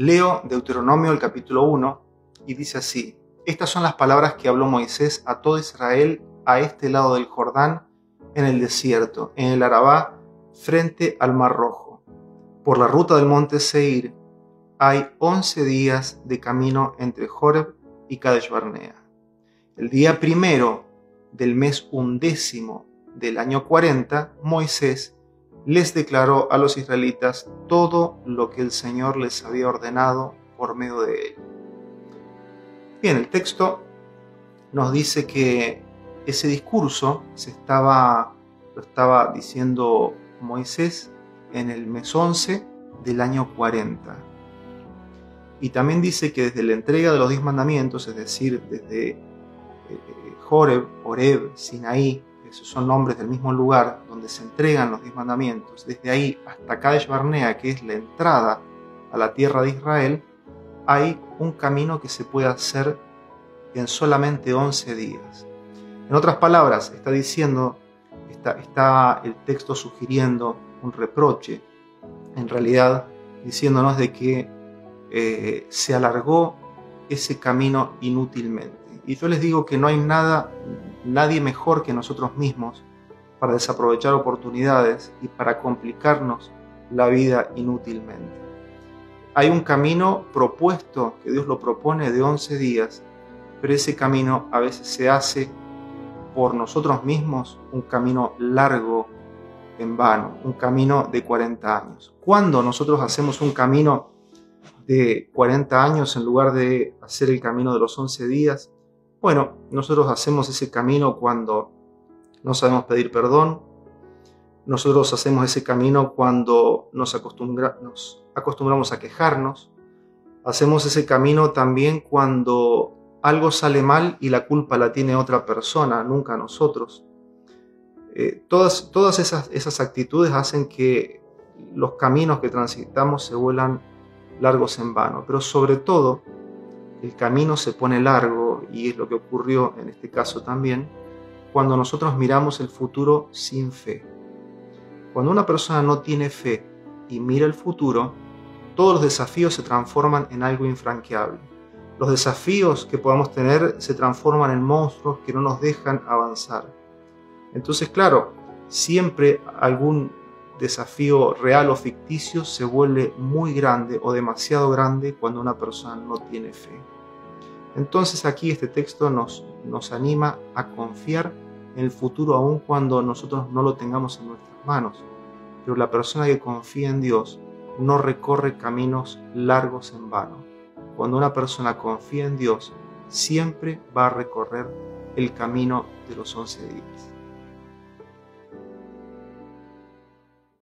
Leo Deuteronomio el capítulo 1 y dice así, estas son las palabras que habló Moisés a todo Israel a este lado del Jordán, en el desierto, en el Arabá, frente al Mar Rojo. Por la ruta del monte Seir hay once días de camino entre Joreb y Kadesh Barnea. El día primero del mes undécimo del año 40, Moisés les declaró a los israelitas todo lo que el Señor les había ordenado por medio de él. Bien, el texto nos dice que ese discurso se estaba, lo estaba diciendo Moisés en el mes 11 del año 40. Y también dice que desde la entrega de los diez mandamientos, es decir, desde eh, Joreb, Oreb, Sinaí, esos son nombres del mismo lugar donde se entregan los diez mandamientos, desde ahí hasta Kadesh Barnea, que es la entrada a la tierra de Israel, hay un camino que se puede hacer en solamente 11 días. En otras palabras, está diciendo, está, está el texto sugiriendo un reproche, en realidad diciéndonos de que eh, se alargó ese camino inútilmente. Y yo les digo que no hay nada, nadie mejor que nosotros mismos para desaprovechar oportunidades y para complicarnos la vida inútilmente. Hay un camino propuesto, que Dios lo propone de 11 días, pero ese camino a veces se hace por nosotros mismos un camino largo en vano, un camino de 40 años. Cuando nosotros hacemos un camino de 40 años en lugar de hacer el camino de los 11 días, bueno, nosotros hacemos ese camino cuando no sabemos pedir perdón, nosotros hacemos ese camino cuando nos, acostumbramos a quejarnos, hacemos ese camino también cuando algo sale mal y la culpa la tiene otra persona, nunca nosotros. Eh, todas todas esas, esas actitudes hacen que los caminos que transitamos se vuelan largos en vano, pero sobre todo el camino se pone largo y es lo que ocurrió en este caso también cuando nosotros miramos el futuro sin fe. Cuando una persona no tiene fe y mira el futuro, todos los desafíos se transforman en algo infranqueable. Los desafíos que podamos tener se transforman en monstruos que no nos dejan avanzar. Entonces, claro, siempre algún desafío real o ficticio se vuelve muy grande o demasiado grande cuando una persona no tiene fe. Entonces aquí este texto nos, nos anima a confiar en el futuro aun cuando nosotros no lo tengamos en nuestras manos. Pero la persona que confía en Dios no recorre caminos largos en vano. Cuando una persona confía en Dios, siempre va a recorrer el camino de los once días.